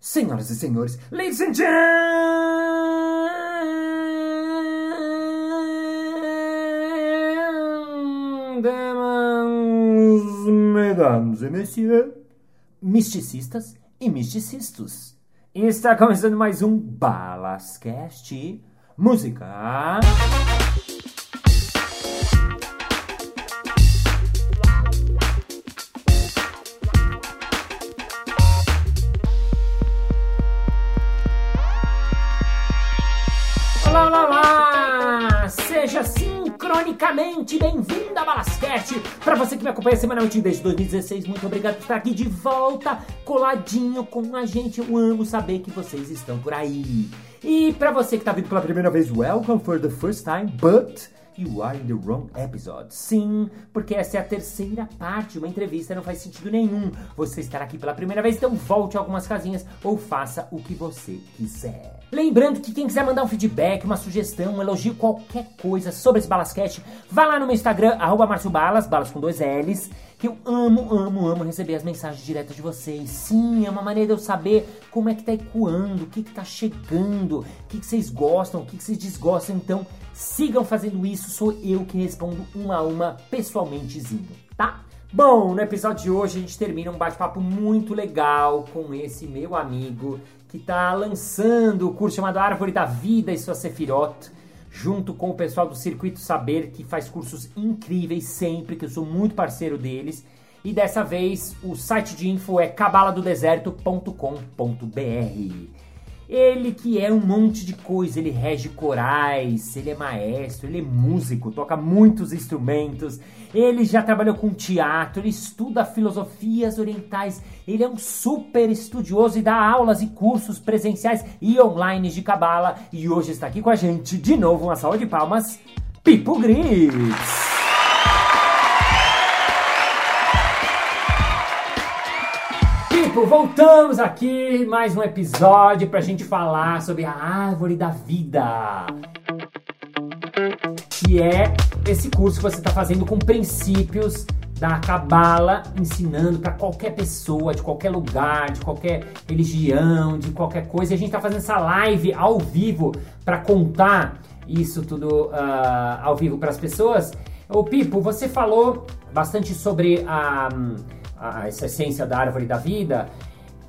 Senhoras e senhores, ladies and gentlemen, mesdames et messieurs, misticistas e misticistas. Está começando mais um Balascast Música. Sincronicamente bem-vindo a Balascast! Para você que me acompanha semanalmente desde 2016, muito obrigado por estar aqui de volta, coladinho com a gente. Eu amo saber que vocês estão por aí. E para você que está vindo pela primeira vez, welcome for the first time, but You are in the wrong episode. Sim, porque essa é a terceira parte. Uma entrevista não faz sentido nenhum. Você estará aqui pela primeira vez, então volte algumas casinhas ou faça o que você quiser. Lembrando que quem quiser mandar um feedback, uma sugestão, um elogio, qualquer coisa sobre esse Balascast, vá lá no meu Instagram, arroba Balas, balas com dois L's, que eu amo, amo, amo receber as mensagens diretas de vocês. Sim, é uma maneira de eu saber como é que tá ecoando, o que que tá chegando, o que que vocês gostam, o que que vocês desgostam. Então, sigam fazendo isso, sou eu que respondo uma a uma pessoalmentezinho, tá? Bom, no episódio de hoje a gente termina um bate-papo muito legal com esse meu amigo que tá lançando o curso chamado Árvore da Vida e sua Sefirot, junto com o pessoal do Circuito Saber, que faz cursos incríveis sempre, que eu sou muito parceiro deles. E dessa vez o site de info é cabaladodeserto.com.br. Ele que é um monte de coisa, ele rege corais, ele é maestro, ele é músico, toca muitos instrumentos, ele já trabalhou com teatro, ele estuda filosofias orientais, ele é um super estudioso e dá aulas e cursos presenciais e online de cabala. E hoje está aqui com a gente, de novo, uma salva de palmas, Pipo Grits! Pipo, voltamos aqui, mais um episódio pra gente falar sobre a árvore da vida. Que é esse curso que você está fazendo com princípios da Cabala, ensinando para qualquer pessoa, de qualquer lugar, de qualquer religião, de qualquer coisa. E a gente está fazendo essa live ao vivo para contar isso tudo uh, ao vivo para as pessoas. Ô Pipo, você falou bastante sobre a, a, essa essência da árvore da vida.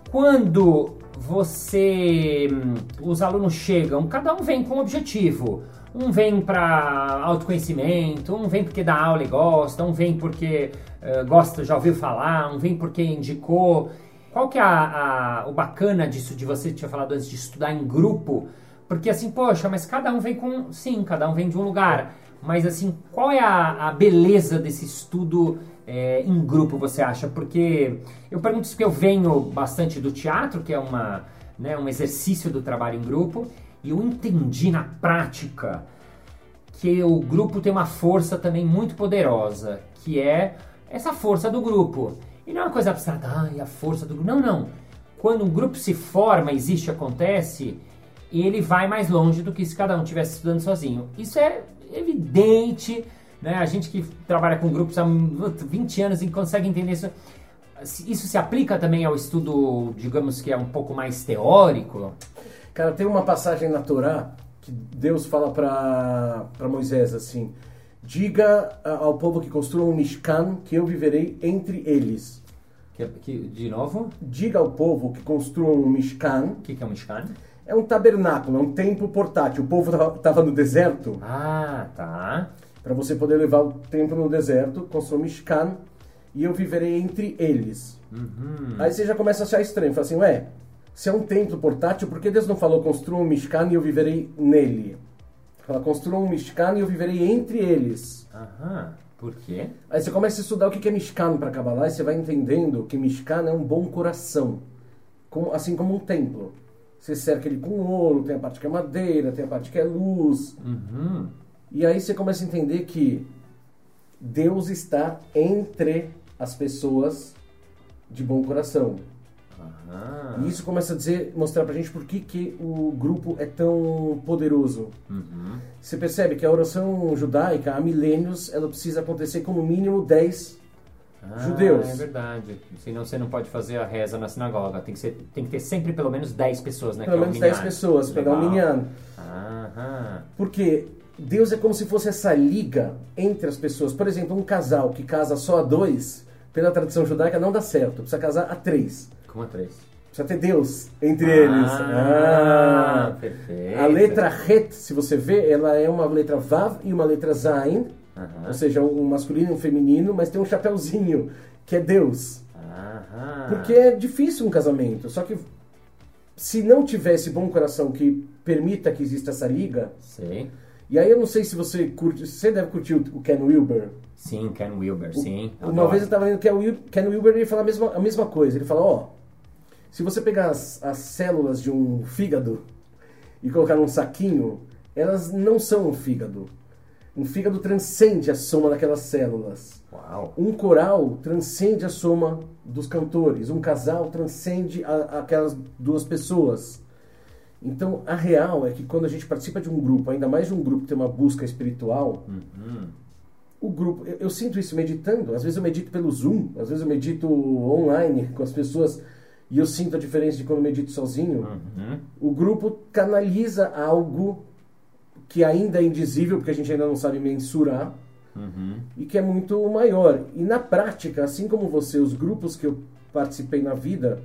Quando você, os alunos chegam, cada um vem com um objetivo. Um vem para autoconhecimento, um vem porque dá aula e gosta, um vem porque uh, gosta, já ouviu falar, um vem porque indicou. Qual que é a, a, o bacana disso, de você tinha falado antes, de estudar em grupo? Porque assim, poxa, mas cada um vem com. Sim, cada um vem de um lugar. Mas assim, qual é a, a beleza desse estudo é, em grupo, você acha? Porque eu pergunto isso porque eu venho bastante do teatro, que é uma, né, um exercício do trabalho em grupo, e eu entendi na prática que o grupo tem uma força também muito poderosa, que é essa força do grupo. E não é uma coisa abstrata, ai, a força do grupo. Não, não. Quando um grupo se forma, existe, acontece, ele vai mais longe do que se cada um estivesse estudando sozinho. Isso é evidente, né? A gente que trabalha com grupos há 20 anos e consegue entender isso. Isso se aplica também ao estudo, digamos que é um pouco mais teórico? Cara, tem uma passagem na Torá que Deus fala para Moisés assim: Diga ao povo que construa um Mishkan que eu viverei entre eles. Que, que, de novo? Diga ao povo que construa um Mishkan. O que, que é um Mishkan? É um tabernáculo, é um templo portátil. O povo estava no deserto. Ah, tá. Para você poder levar o templo no deserto, construa um Mishkan e eu viverei entre eles. Uhum. Aí você já começa a achar estranho. Fala assim, ué, se é um templo portátil, por que Deus não falou construa um Mishkan e eu viverei nele? Fala, construa um Mishkan e eu viverei entre eles. Aham. Por quê? Aí você começa a estudar o que é Mishkan para Kabbalah e você vai entendendo que Mishkan é um bom coração, como, assim como um templo. Você cerca ele com ouro, tem a parte que é madeira, tem a parte que é luz. Uhum. E aí você começa a entender que Deus está entre as pessoas de bom coração. Aham. E isso começa a dizer, mostrar pra gente por que, que o grupo é tão poderoso. Uhum. Você percebe que a oração judaica, há milênios, ela precisa acontecer com no mínimo 10 Ah, Judeus. É verdade. Senão você não pode fazer a reza na sinagoga. Tem que, ser, tem que ter sempre pelo menos 10 pessoas, né? Pelo é o menos 10 minyan. pessoas para dar um Legal. minyan. Aham. Porque Deus é como se fosse essa liga entre as pessoas. Por exemplo, um casal que casa só a dois, pela tradição judaica, não dá certo. Precisa casar a três. Como a três? Precisa ter Deus entre eles. Ah, Ah. perfeito. A letra Het, se você vê, ela é uma letra Vav e uma letra Zain. Ou seja, um masculino e um feminino, mas tem um chapéuzinho, que é Deus. Aham. Porque é difícil um casamento. Só que se não tivesse bom coração que permita que exista essa liga, Sim. E aí eu não sei se você curte, você deve curtir o o Ken Wilber. Sim, Ken Wilber, sim. Uma adoro. vez eu estava lendo que o Wil- Ken Wilber ele fala a mesma, a mesma coisa. Ele fala, ó, se você pegar as, as células de um fígado e colocar num saquinho, elas não são um fígado. Um fígado transcende a soma daquelas células. Uau. Um coral transcende a soma dos cantores. Um casal transcende a- aquelas duas pessoas. Então, a real é que quando a gente participa de um grupo, ainda mais de um grupo que tem uma busca espiritual, Uhum. o grupo, eu, eu sinto isso meditando. Às vezes eu medito pelo Zoom, às vezes eu medito online com as pessoas e eu sinto a diferença de quando eu medito sozinho. Uhum. O grupo canaliza algo que ainda é indizível, porque a gente ainda não sabe mensurar, Uhum. e que é muito maior. E na prática, assim como você, os grupos que eu participei na vida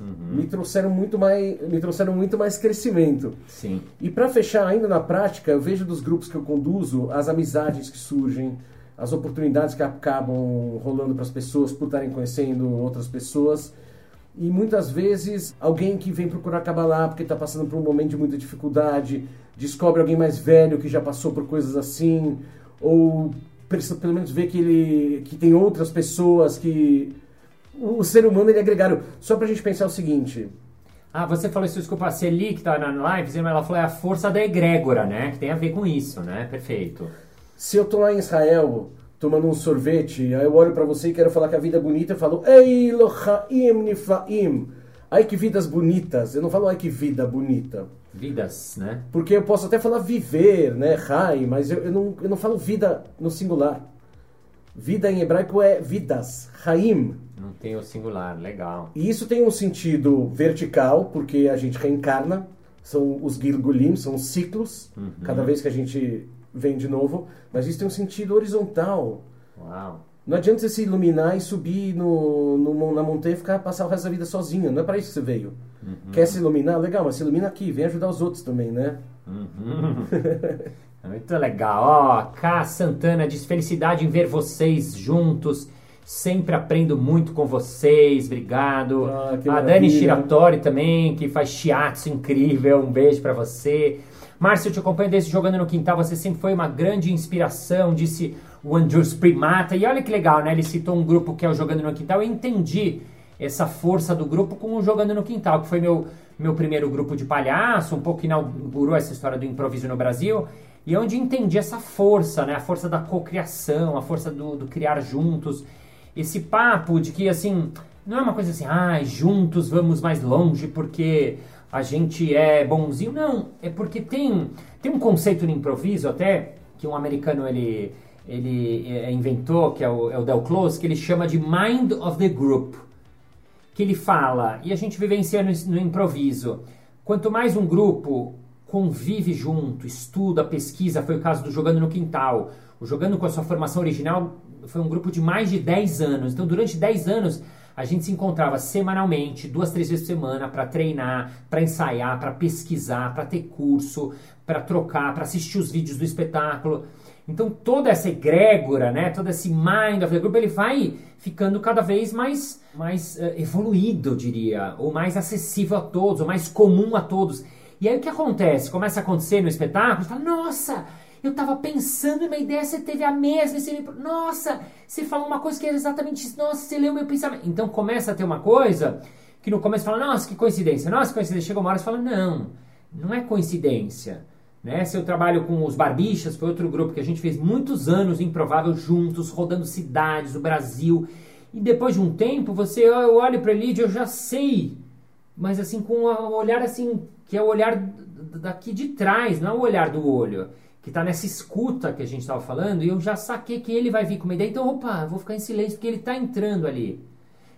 Uhum. me trouxeram muito mais, me trouxeram muito mais crescimento. Sim. E para fechar ainda na prática, eu vejo dos grupos que eu conduzo as amizades que surgem, as oportunidades que acabam rolando para as pessoas por estarem conhecendo outras pessoas. E muitas vezes alguém que vem procurar Kabbalah porque está passando por um momento de muita dificuldade, descobre alguém mais velho que já passou por coisas assim, ou pelo menos ver que ele que tem outras pessoas que o o ser humano ele é gregário. Só pra gente pensar o seguinte, Ah, você falou isso, desculpa, a Celi que tá na live, ela falou é a força da egrégora, né? Que tem a ver com isso, né? Perfeito. Se eu tô lá em Israel tomando um sorvete, aí eu olho pra você e quero falar que a vida é bonita, eu falo Ei, lochaim nifaim. Ai que vidas bonitas. Eu não falo ai que vida bonita. Vidas, né? Porque eu posso até falar viver, né? Rai, mas eu, eu, não, eu não falo vida no singular. Vida em hebraico é vidas, Haim. Não tem o singular, legal. E isso tem um sentido vertical, porque a gente reencarna, são os Gilgulim, são os ciclos, Uhum. cada vez que a gente vem de novo, mas isso tem um sentido horizontal. Uau. Não adianta você se iluminar e subir no, no- na montanha e ficar passar o resto da vida sozinho. Não é para isso que você veio. Quer se iluminar? Legal, mas se ilumina aqui, vem ajudar os outros também, né? Uhum. Muito legal. Ó, K. Santana diz felicidade em ver vocês juntos. Sempre aprendo muito com vocês. Obrigado. Ah, que a Dani. Shiratori também, que faz shiatsu incrível. Um beijo pra você. Márcio, eu te acompanho desde Jogando no Quintal. Você sempre foi uma grande inspiração, disse o Andrews Primata. E olha que legal, né? Ele citou um grupo que é o Jogando no Quintal. Eu entendi essa força do grupo com o Jogando no Quintal, que foi meu, meu primeiro grupo de palhaço, um pouco inaugurou essa história do improviso no Brasil, e onde entendi essa força, né? A força da cocriação, a força do, do criar juntos. Esse papo de que, assim, não é uma coisa assim, ah, juntos vamos mais longe porque a gente é bonzinho. Não, é porque tem, tem um conceito no improviso até, que um americano ele, ele eh, inventou, que é o, é o Del Close, que ele chama de Mind of the Group que ele fala, e a gente vivenciando isso no improviso, quanto mais um grupo convive junto, estuda, pesquisa, foi o caso do Jogando no Quintal. O Jogando com a sua formação original foi um grupo de mais de 10 anos. Então, durante 10 anos, a gente se encontrava semanalmente, duas, três vezes por semana, para treinar, para ensaiar, para pesquisar, para ter curso, para trocar, para assistir os vídeos do espetáculo. Então toda essa egrégora, né, todo esse mind of the group, ele vai ficando cada vez mais, mais eh, evoluído, eu diria, ou mais acessível a todos, ou mais comum a todos. E aí o que acontece? Começa a acontecer no espetáculo, você fala, nossa, eu estava pensando numa ideia, você teve a mesma, você me... nossa, você falou uma coisa que é exatamente isso, nossa, você leu meu pensamento. Então começa a ter uma coisa que no começo fala, nossa, que coincidência, nossa, que coincidência. Chega uma hora e fala, não, não é coincidência. Né? Seu trabalho com os Barbichas foi outro grupo que a gente fez muitos anos improvável juntos, rodando cidades do Brasil. E depois de um tempo, você eu olho para ele e eu já sei, mas assim com um olhar assim, que é o olhar daqui de trás, não é o olhar do olho. que tá nessa escuta que a gente estava falando, e eu já saquei que ele vai vir com uma ideia, então, opa, vou ficar em silêncio porque ele tá entrando ali.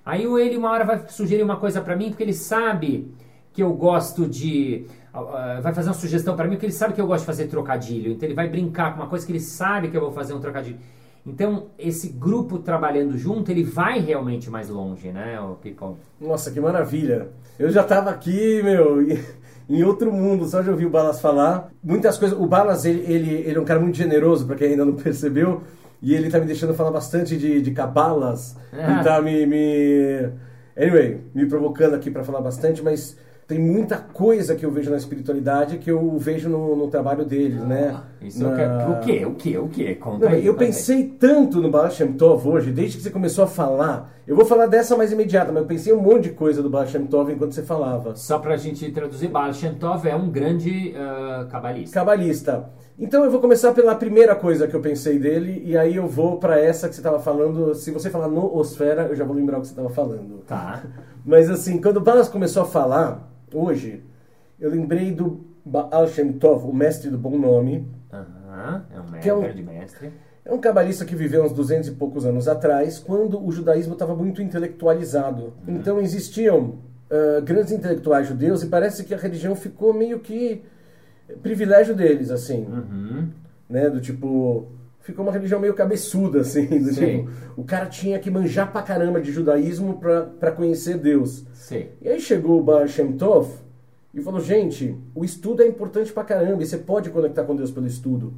Aí o ele uma hora vai sugerir uma coisa para mim, porque ele sabe que eu gosto de. Uh, vai fazer uma sugestão para mim, porque ele sabe que eu gosto de fazer trocadilho. Então ele vai brincar com uma coisa que ele sabe que eu vou fazer um trocadilho. Então, esse grupo trabalhando junto, ele vai realmente mais longe, né, o Pipão? Nossa, que maravilha. Eu já tava aqui, meu, em outro mundo, só de ouvir o Balas falar. Muitas coisas. O Balas, ele, ele, ele é um cara muito generoso, para quem ainda não percebeu. E ele tá me deixando falar bastante de, de cabalas. Ah. E tá me, me. Anyway, me provocando aqui para falar bastante, mas tem muita coisa que eu vejo na espiritualidade que eu vejo no, no trabalho deles, né? Ah, isso na... quero... O quê? O quê? O quê? Conta Não, aí, eu pensei aí. tanto no Baal Shem Tov hoje, desde que você começou a falar. Eu vou falar dessa mais imediata, mas eu pensei um monte de coisa do Baal Shem Tov enquanto você falava. Só pra gente traduzir, Baal Shem Tov é um grande uh, cabalista. Cabalista. Então eu vou começar pela primeira coisa que eu pensei dele e aí eu vou para essa que você estava falando. Se você falar no Osfera, eu já vou lembrar o que você estava falando. Tá. Mas assim, quando o Balas começou a falar, hoje, eu lembrei do Baal Shem Tov, o mestre do bom nome. Aham, é um mestre, é um, mestre. É um cabalista que viveu uns 200 e poucos anos atrás, quando o judaísmo estava muito intelectualizado. Uhum. Então existiam uh, grandes intelectuais judeus e parece que a religião ficou meio que privilégio deles, assim. Uhum. Né, do tipo, ficou uma religião meio cabeçuda, assim. Do tipo, o cara tinha que manjar pra caramba de judaísmo para conhecer Deus. Sim. E aí chegou o Baal Shem Tov e falou, gente, o estudo é importante pra caramba e você pode conectar com Deus pelo estudo.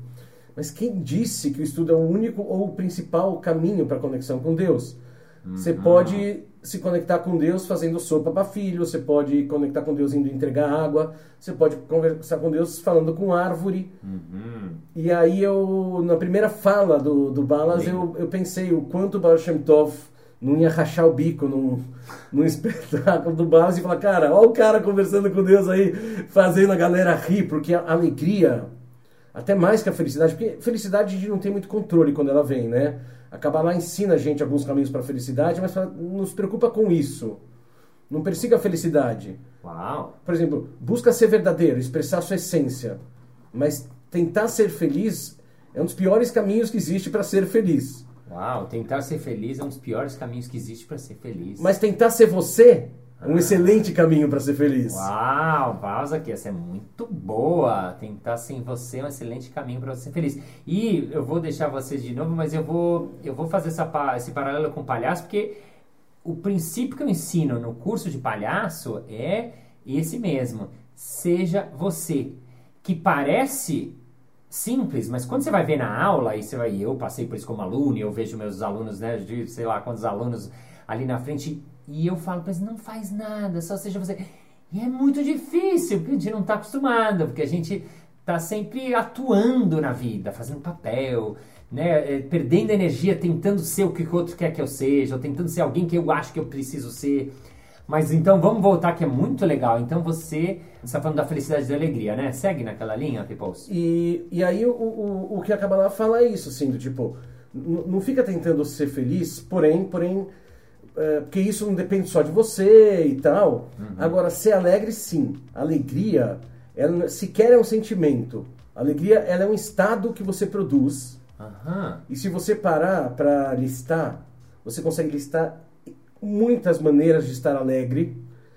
Mas quem disse que o estudo é o único ou o principal caminho para conexão com Deus? Você uhum. pode se conectar com Deus fazendo sopa para filho, você pode conectar com Deus indo entregar água, você pode conversar com Deus falando com árvore. Uhum. E aí eu, na primeira fala do, do Balas, eu, eu pensei o quanto o Baal Shem Tov não ia rachar o bico num, num espetáculo do Balas e falar, cara, olha o cara conversando com Deus aí, fazendo a galera rir, porque a alegria, até mais que a felicidade, porque felicidade a gente não tem muito controle quando ela vem, né? A lá ensina a gente alguns caminhos para a felicidade, mas não se preocupa com isso. Não persiga a felicidade. Uau. Por exemplo, busca ser verdadeiro, expressar sua essência. Mas tentar ser feliz é um dos piores caminhos que existe para ser feliz. Uau, tentar ser feliz é um dos piores caminhos que existe para ser feliz. Mas tentar ser você um excelente caminho para ser feliz. Uau, pausa aqui, essa é muito boa. Tentar ser em você é um excelente caminho para ser feliz. E eu vou deixar vocês de novo, mas eu vou, eu vou fazer essa, esse paralelo com o palhaço, porque o princípio que eu ensino no curso de palhaço é esse mesmo. Seja você. Que parece simples, mas quando você vai ver na aula, e você vai, eu passei por isso como aluno, e eu vejo meus alunos, né, de sei lá quantos alunos ali na frente, e eu falo para eles, não faz nada, só seja você. E é muito difícil, porque a gente não está acostumado, porque a gente está sempre atuando na vida, fazendo papel, né, é, perdendo energia, tentando ser o que o outro quer que eu seja, ou tentando ser alguém que eu acho que eu preciso ser. Mas então vamos voltar que é muito legal. Então você está falando da felicidade e da alegria, né? Segue naquela linha, Peoples. E, e aí o, o, o que a Kabbalah fala é isso, assim, do tipo, não fica tentando ser feliz, porém, porém é, porque isso não depende só de você e tal. Uhum. Agora, ser alegre, sim. Alegria, ela sequer é um sentimento. Alegria, ela é um estado que você produz. Uhum. E se você parar para listar, você consegue listar muitas maneiras de estar alegre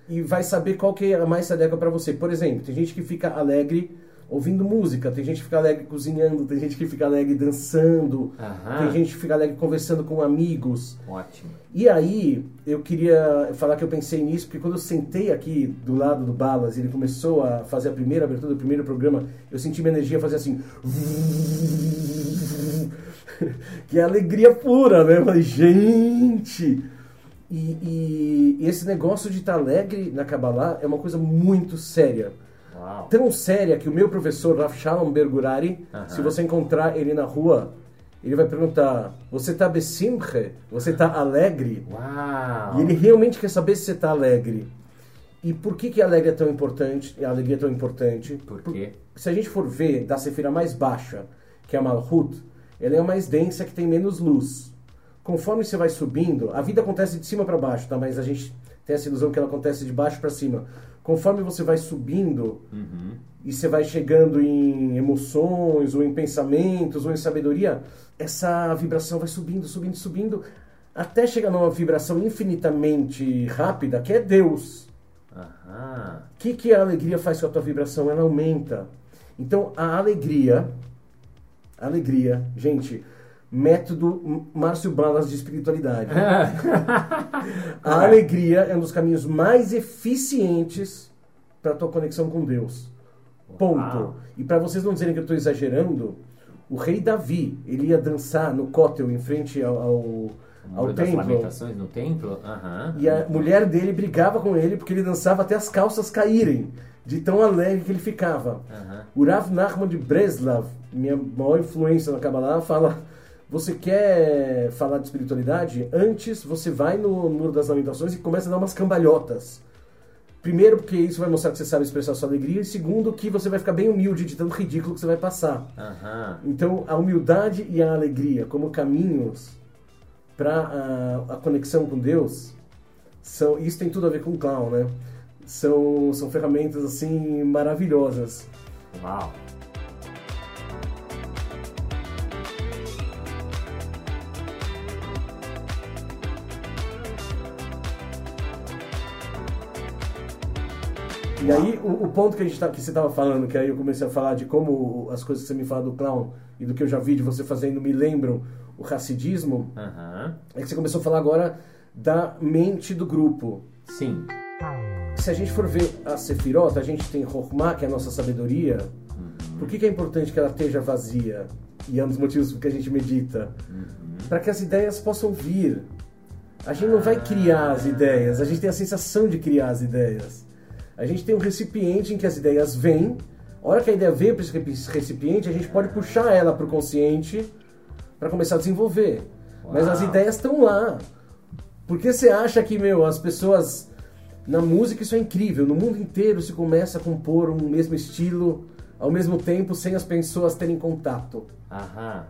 e vai saber qual que é a mais adequa para você. Por exemplo, tem gente que fica alegre ouvindo música, tem gente que fica alegre cozinhando, tem gente que fica alegre dançando, Aham. tem gente que fica alegre conversando com amigos. Ótimo. E aí, eu queria falar que eu pensei nisso, porque quando eu sentei aqui do lado do Balas e ele começou a fazer a primeira abertura do primeiro programa, eu senti minha energia fazer assim. que é alegria pura, né? Eu falei, gente! E, e, e esse negócio de estar alegre na Kabbalah é uma coisa muito séria. Uau. Tão séria que o meu professor, Rav Shalom Bergurari, uh -huh. se você encontrar ele na rua, ele vai perguntar: Você está besimche? Você está alegre? Uau. E ele realmente quer saber se você está alegre. E por que, que a alegria é tão importante? A alegria é tão importante? Por quê? se a gente for ver da sefira mais baixa, que é a Malhut, ela é mais densa, que tem menos luz. Conforme você vai subindo, a vida acontece de cima para baixo, tá? Mas a gente tem essa ilusão que ela acontece de baixo para cima conforme você vai subindo, uhum. e você vai chegando em emoções, ou em pensamentos, ou em sabedoria, essa vibração vai subindo, subindo, subindo, até chegar numa vibração infinitamente rápida, que é Deus. O que, que a alegria faz com a tua vibração? Ela aumenta. Então, a alegria, a alegria, gente, método Márcio Balas de espiritualidade. a alegria é um dos caminhos mais eficientes para tua conexão com Deus. Ponto. Uau. E para vocês não dizerem que eu estou exagerando, o rei Davi, ele ia dançar no cótel em frente ao, ao, ao templo. lamentações no templo? Uhum. E a mulher dele brigava com ele porque ele dançava até as calças caírem, de tão alegre que ele ficava. Uhum. O Rav Nachman de Breslav, minha maior influência na Kabbalah, fala... Você quer falar de espiritualidade? Antes você vai no Muro das Lamentações e começa a dar umas cambalhotas. Primeiro, porque isso vai mostrar que você sabe expressar sua alegria. E segundo, que você vai ficar bem humilde de tanto ridículo que você vai passar. Uhum. Então, a humildade e a alegria como caminhos para a, a, conexão com Deus, são, isso tem tudo a ver com o clown, né? São, são ferramentas, assim, maravilhosas. Uau! E aí, o, o, ponto que, a gente tá, que você estava falando, que aí eu comecei a falar de como as coisas que você me fala do clown e do que eu já vi de você fazendo me lembram o racidismo, uhum. é que você começou a falar agora da mente do grupo. Sim. Se a gente for ver a Sefirot, a gente tem Rokhmah, que é a nossa sabedoria. Uhum. Por que, que, é importante que ela esteja vazia? E é um dos motivos que a gente medita. Uhum. Para que as ideias possam vir. A gente não vai criar as ideias, a gente tem a sensação de criar as ideias. A gente tem um recipiente em que as ideias vêm. A hora que a ideia veio para esse recipiente, a gente pode puxar ela para o consciente para começar a desenvolver. Uau. Mas as ideias estão lá. Por que você acha que, meu, as pessoas. Na música isso é incrível. No mundo inteiro se começa a compor um mesmo estilo ao mesmo tempo sem as pessoas terem contato. Aham.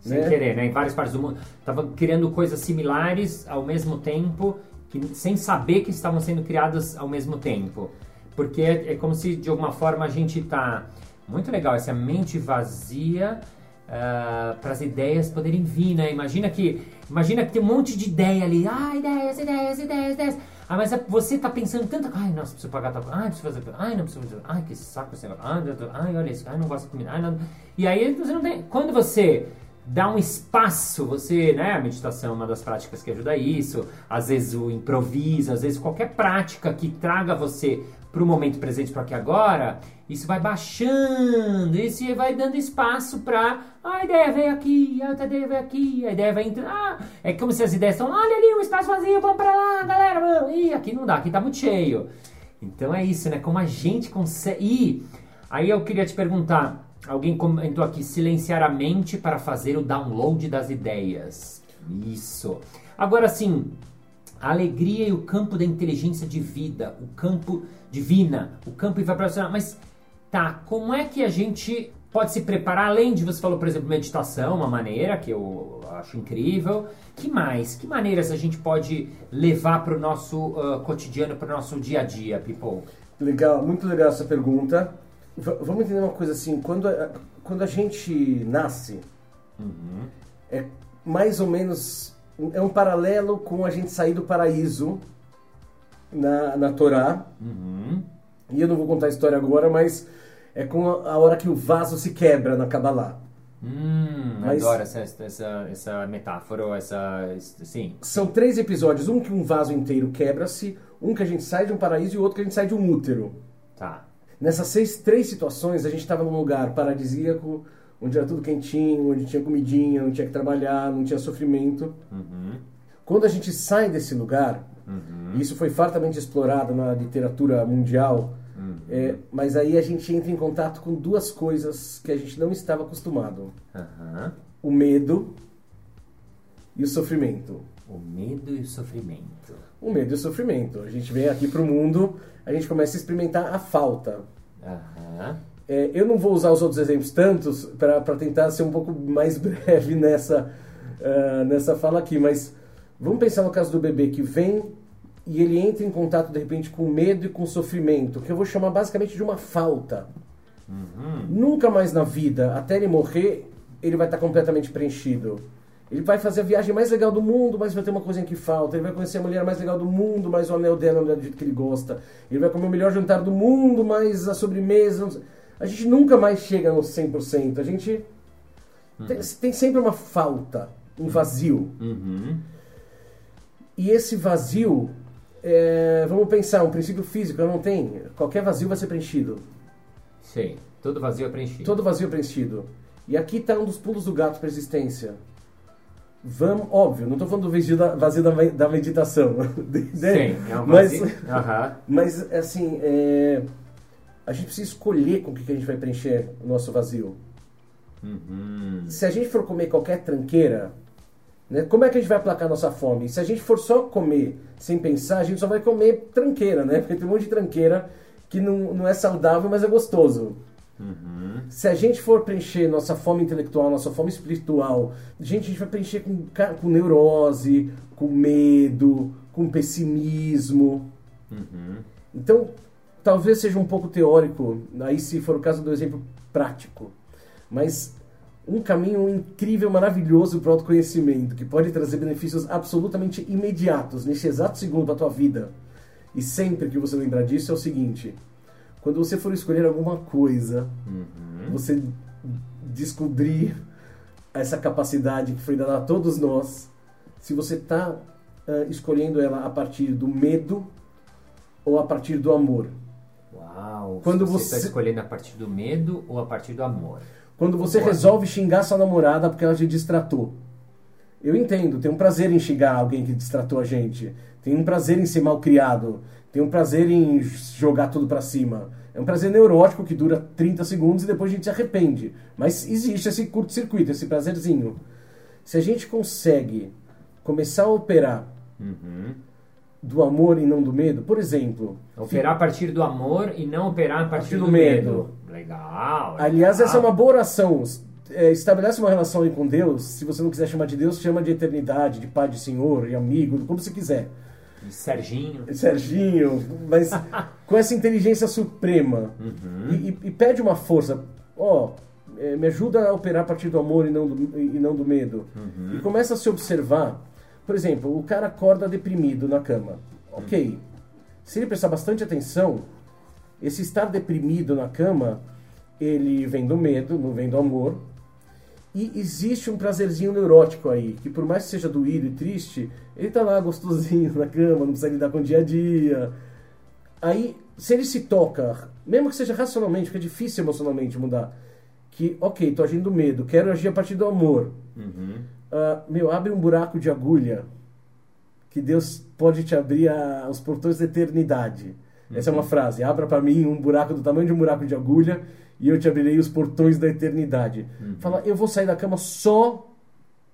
Sem né? querer, né? Em várias partes do mundo. Tava criando coisas similares ao mesmo tempo que, sem saber que estavam sendo criadas ao mesmo tempo. Porque é, é como se de alguma forma a gente está. Muito legal essa mente vazia uh, ah, para as ideias poderem vir, né? Imagina que, imagina que tem um monte de ideia ali. Ah, ideias, ideias, ideias, ideias. Ah, mas é, você está pensando tanta Ai, nossa, preciso pagar tal Ai, preciso fazer. Ai, não preciso fazer. Ai, que saco esse. Ai, ai, olha isso. Ai, não gosto de comida. Ai, não. E aí você não tem. Quando você dá um espaço, você, né, a meditação é uma das práticas que ajuda isso, às vezes o improviso, às vezes qualquer prática que traga você para o momento presente, para aqui agora, isso vai baixando, isso vai dando espaço para a ideia veio aqui, a outra ideia veio aqui, a ideia vai entrando, ah, é como se as ideias estão, olha ali, um espaço vazio, vamos para lá, galera, vamos, e aqui não dá, aqui tá muito cheio. Então é isso, né, como a gente consegue, e aí eu queria te perguntar, Alguém comentou aqui, silenciar a mente para fazer o download das ideias. Isso. Agora sim, a alegria e o campo da inteligência de vida, o campo divina, o campo vibracional. Mas tá, como é que a gente pode se preparar, além de você falou, por exemplo, meditação, uma maneira que eu acho incrível. Que mais? Que maneiras a gente pode levar para o nosso uh, cotidiano, para o nosso dia a dia, people? Legal, muito legal essa pergunta vamos entender uma coisa assim, quando a, quando a gente nasce, uhum. é mais ou menos, é um paralelo com a gente sair do paraíso na, na Torá. Uhum. E eu não vou contar a história agora, mas é com a, a hora que o vaso se quebra na Kabbalah. Hum, Mas, adoro essa, essa, essa metáfora, essa. Sim. São três episódios: um que um vaso inteiro quebra-se, um que a gente sai de um paraíso e outro que a gente sai de um útero. Tá. Nessas seis, três situações, a gente estava num lugar paradisíaco, onde era tudo quentinho, onde tinha comidinha, não tinha que trabalhar, não tinha sofrimento. Uhum. Quando a gente sai desse lugar, uhum. isso foi fartamente explorado na literatura mundial, uhum. é, mas aí a gente entra em contato com duas coisas que a gente não estava acostumado: o medo e o sofrimento. O medo e o sofrimento. O medo e o sofrimento. A gente vem aqui para o mundo a gente começa a experimentar a falta. Uhum. É, eu não vou usar os outros exemplos tantos para tentar ser um pouco mais breve nessa, uh, nessa fala aqui, mas vamos pensar no caso do bebê que vem e ele entra em contato de repente com medo e com sofrimento, que eu vou chamar basicamente de uma falta. Uhum. Nunca mais na vida, até ele morrer, ele vai estar completamente preenchido. Ele vai fazer a viagem mais legal do mundo, mas vai ter uma coisinha que falta. Ele vai conhecer a mulher mais legal do mundo, mas o anel dela não é do jeito que ele gosta. Ele vai comer o melhor jantar do mundo, mas a sobremesa. A gente nunca mais chega no 100%. A gente tem, tem sempre uma falta, um vazio. Uhum. E esse vazio, é, vamos pensar, um princípio físico, não tem. Qualquer vazio vai ser preenchido. Sei. Todo vazio é preenchido. Todo vazio preenchido. E aqui está um dos pulos do gato para a existência. Vamos, óbvio, não estou falando do vazio da, vazio da, da meditação. Sim, é um mas, vazio. Aham. mas, assim, é, a gente precisa escolher com o que que a gente vai preencher o nosso vazio. Uhum. Se a gente for comer qualquer tranqueira, né, como é que a gente vai aplacar nossa fome? Se a gente for só comer sem pensar, a gente só vai comer tranqueira, né? Porque tem um monte de tranqueira que não, não é saudável, mas é gostoso. Uhum. Se a gente for preencher nossa fome intelectual, nossa fome espiritual, gente, a gente vai preencher com, com neurose, com medo, com pessimismo. Uhum. Então, talvez seja um pouco teórico, aí se for o caso do exemplo prático, mas um caminho incrível, maravilhoso para o autoconhecimento, que pode trazer benefícios absolutamente imediatos, nesse exato segundo para a tua vida. E sempre que você lembrar disso é o seguinte: quando você for escolher alguma coisa, Uhum. você descobrir essa capacidade que foi dada a todos nós, se você está escolhendo ela a partir do medo ou a partir do amor. Uau. Quando você está escolhendo a partir do medo ou a partir do amor? Quando você resolve xingar sua namorada porque ela te distratou. Eu entendo, tem um prazer em xingar alguém que distratou a gente. Tem um prazer em ser mal criado. Tem um prazer em jogar tudo pra cima. É um prazer neurótico que dura 30 segundos e depois a gente se arrepende. Mas existe esse curto-circuito, esse prazerzinho. Se a gente consegue começar a operar Uhum. do amor e não do medo, por exemplo, Operar a partir do amor e não operar a partir, partir do, do medo. medo. Legal. Aliás, legal. essa é uma boa oração. É, estabelece uma relação aí com Deus. Se você não quiser chamar de Deus, chama de eternidade, de Pai de Senhor, de amigo, como você quiser. Serginho. Serginho, mas com essa inteligência suprema. Uhum. E, e- e pede uma força. Ó, é, me ajuda a operar a partir do amor e não do, e não do medo. Uhum. E começa a se observar. Por exemplo, o cara acorda deprimido na cama. Ok. Se ele prestar bastante atenção, esse estar deprimido na cama, ele vem do medo, não vem do amor. E existe um prazerzinho neurótico aí, que por mais que seja doído e triste, ele tá lá gostosinho na cama, não precisa lidar com o dia a dia. Aí, se ele se toca, mesmo que seja racionalmente, porque é difícil emocionalmente mudar, que, ok, tô agindo do medo, quero agir a partir do amor. Uhum. Ah, meu, abre um buraco de agulha que Deus pode te abrir a- os portões da eternidade. Essa é uma frase. Abra para mim um buraco do tamanho de um buraco de agulha e eu te abrirei os portões da eternidade. Fala, eu vou sair da cama só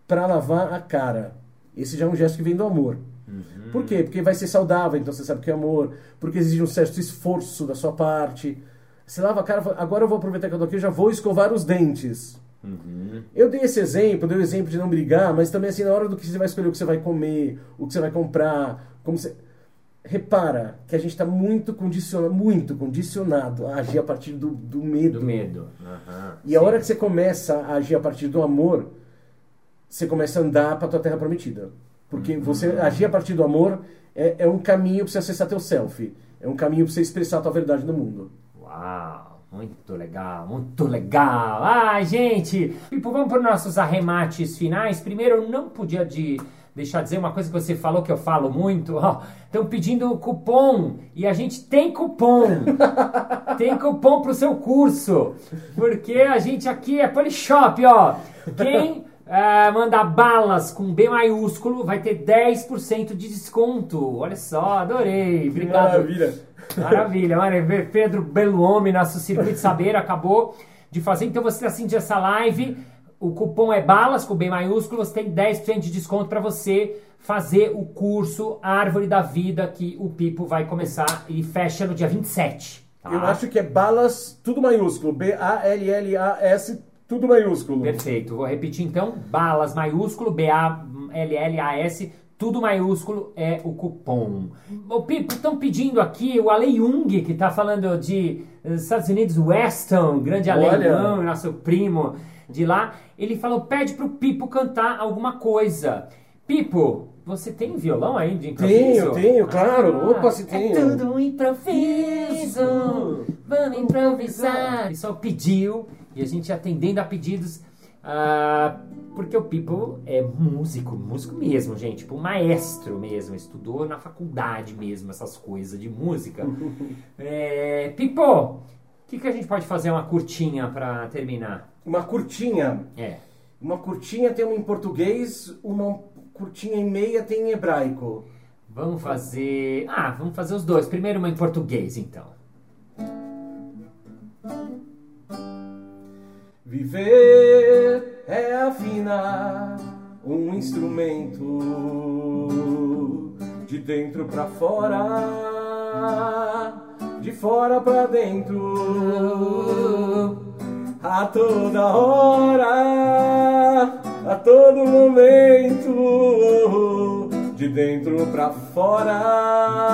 para lavar a cara. Esse já é um gesto que vem do amor. Uhum. Por quê? Porque vai ser saudável, então você sabe que é amor. Porque exige um certo esforço da sua parte. Você lava a cara e fala, agora eu vou aproveitar que eu tô aqui, eu já vou escovar os dentes. Uhum. Eu dei esse exemplo, dei o exemplo de não brigar, mas também assim, na hora do que você vai escolher o que você vai comer, o que você vai comprar, como você... Repara que a gente está muito condicionado, muito condicionado a agir a partir do, do medo. Do medo. Aham. E a Sim. hora que você começa a agir a partir do amor, você começa a andar para tua terra prometida. Porque Uhum. você agir a partir do amor é, é um caminho para você acessar teu self. É um caminho para você expressar a tua verdade no mundo. Uau, muito legal, muito legal. Ai, gente, Pipo, vamos para os nossos arremates finais. Primeiro, eu não podia de deixar dizer uma coisa que você falou que eu falo muito. Estão pedindo cupom e a gente tem cupom. tem cupom pro seu curso. Porque a gente aqui é Polishop, ó. Quem ah, mandar balas com B maiúsculo vai ter 10% de desconto. Olha só, adorei. Obrigado. Maravilha, maravilha. Pedro Beluome, nosso Circuito Saber, acabou de fazer. Então você assiste essa live. O cupom é BALAS, com B maiúsculo. Você tem 10% de desconto para você fazer o curso Árvore da Vida, que o Pipo vai começar e fecha no dia 27. tá? Eu acho que é balas, tudo maiúsculo. B-A-L-L-A-S, tudo maiúsculo. Perfeito. Vou repetir então. BALAS maiúsculo, B-A-L-L-A-S, tudo maiúsculo é o cupom. O Pipo, estão pedindo aqui o Ale Jung, que está falando de eh, Estados Unidos, Weston, grande alemão, nosso primo de lá. Ele falou, pede pro Pipo cantar alguma coisa. Pipo, você tem violão aí de improviso? Tenho, tenho, claro. Opa, se tenho. É tudo um improviso. Vamos improvisar. O pessoal pediu e a gente atendendo a pedidos. ah, porque o Pipo é músico, músico mesmo, gente, tipo maestro mesmo, estudou na faculdade mesmo essas coisas de música. é, Pipo, o que, que a gente pode fazer uma curtinha pra terminar? Uma curtinha. É. Uma curtinha tem uma em português, uma curtinha e meia tem em hebraico. Vamos fazer. Ah, vamos fazer os dois. Primeiro uma em português, então. Viver é afinar um instrumento de dentro pra fora, de fora pra dentro, a toda hora, a todo momento, de dentro pra fora,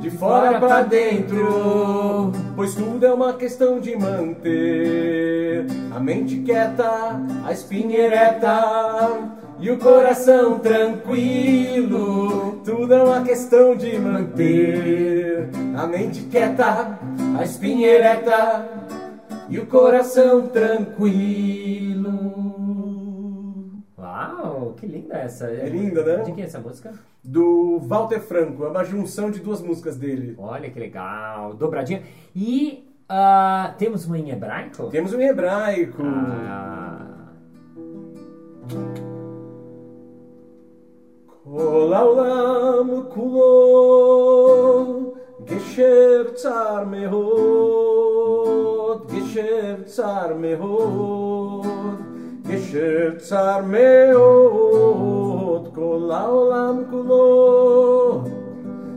de fora pra dentro, pois tudo é uma questão de manter a mente quieta, a espinha ereta e o coração tranquilo. Tudo é uma questão de manter a mente quieta, a espinha ereta e o coração tranquilo Uau, que linda essa. É linda, né? De quem é essa música? Do Walter Franco, é uma junção de duas músicas dele. Olha que legal, dobradinha. E ah, temos uma em hebraico? Temos um em hebraico. Ah, כל העולם כולו גשר צר מאוד, גשר צר מאוד, גשר צר מאוד, כל העולם כולו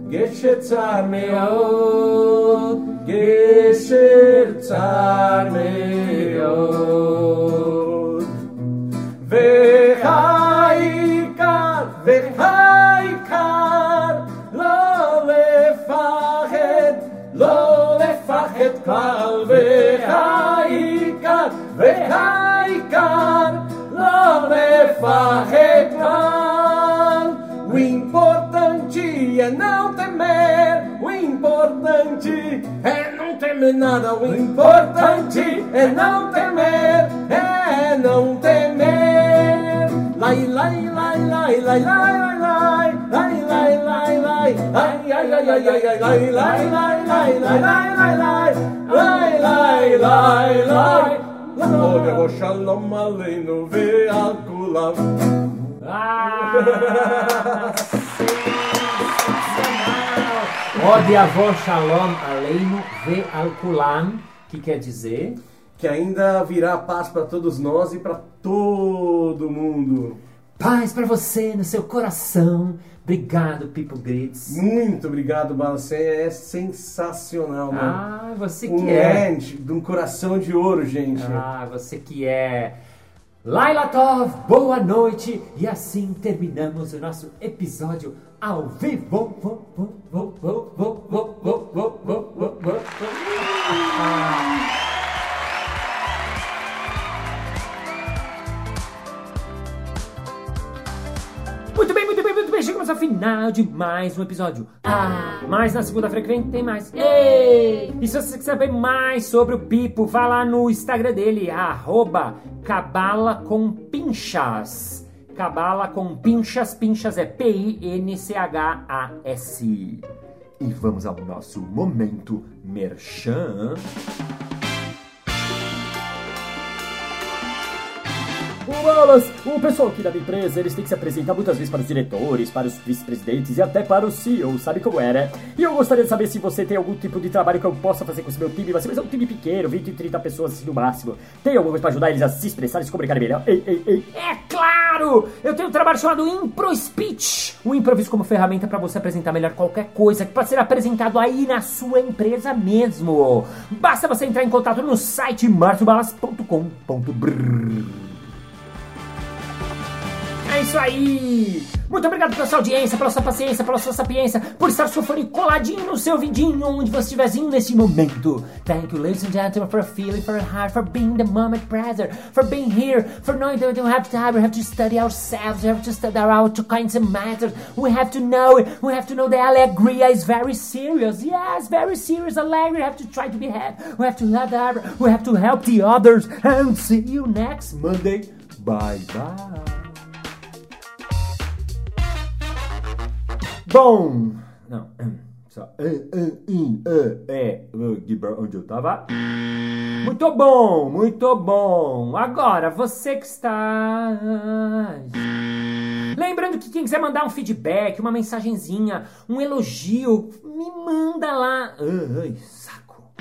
גשר צר מאוד, גשר צר מאוד. והעיקר, והעיקר, לא לפחד, לא לפחד כלל, והעיקר, והעיקר, לא לפחד É não temer, o importante é não temer nada, o importante é não temer, é não temer. Lai, lai, lai, lai, lai, lai, lai, lai, lai, lai, lai, ai, ai, ai, ai, ai, ai, lai, lai, lai, lai, lai, lai, lai, lai, lai, lai, lai, Olha o shalom aleinu ve'al kulam. ah! Ode avó Shalom Aleinu Ve Alkulam, que quer dizer que ainda virá paz para todos nós e para todo mundo. paz pra você no seu coração. Obrigado, People Grits. Muito obrigado, Bala. Você é sensacional, mano. Ah, você um que é. ente de um coração de ouro, gente. Ah, você que é. Laila Tov, boa noite! E assim terminamos o nosso episódio ao vivo. Ah. Muito bem. Chegamos ao final de mais um episódio. Ah, mas na segunda-feira que vem tem mais. Ei! E se você quiser saber mais sobre o Pipo, vá lá no Instagram dele, arroba cabala com pinchas. Cabala com pinchas, pinchas é P-I-N-C-H-A-S. E vamos ao nosso momento merchan. Wallace, o pessoal aqui da minha empresa, eles têm que se apresentar muitas vezes para os diretores, para os vice-presidentes e até para o CEO, sabe como né? E eu gostaria de saber se você tem algum tipo de trabalho que eu possa fazer com esse meu time, mas é um time pequeno, 20, 30 pessoas assim no máximo. Tem alguma coisa para ajudar eles a se expressarem, se comunicarem melhor? Ei, ei, ei. É claro! Eu tenho um trabalho chamado Impro Speech. O improviso como ferramenta para você apresentar melhor qualquer coisa que pode ser apresentado aí na sua empresa mesmo. Basta você entrar em contato no site marciobalas.com.br. Isso aí! Muito obrigado pela sua audiência, pela sua paciência, pela sua sapiência, por estar fone coladinho no seu vidinho, onde você estiverzinho nesse momento. Thank you, ladies and gentlemen, for feeling, for heart, for being the moment present, for being here, for knowing that we don't have time, we have to study ourselves, we have to study our two kinds of matters, we have to know it, we have to know that Allegria is very serious, yes, very serious, Allegria, we have to try to be happy, we have to love we have to help the others, and see you next Monday. Bye bye. Bom, não, só é, onde eu tava? Muito bom, muito bom. Agora, você que está. Lembrando que quem quiser mandar um feedback, uma mensagenzinha, um elogio, me manda lá. Ai, saco.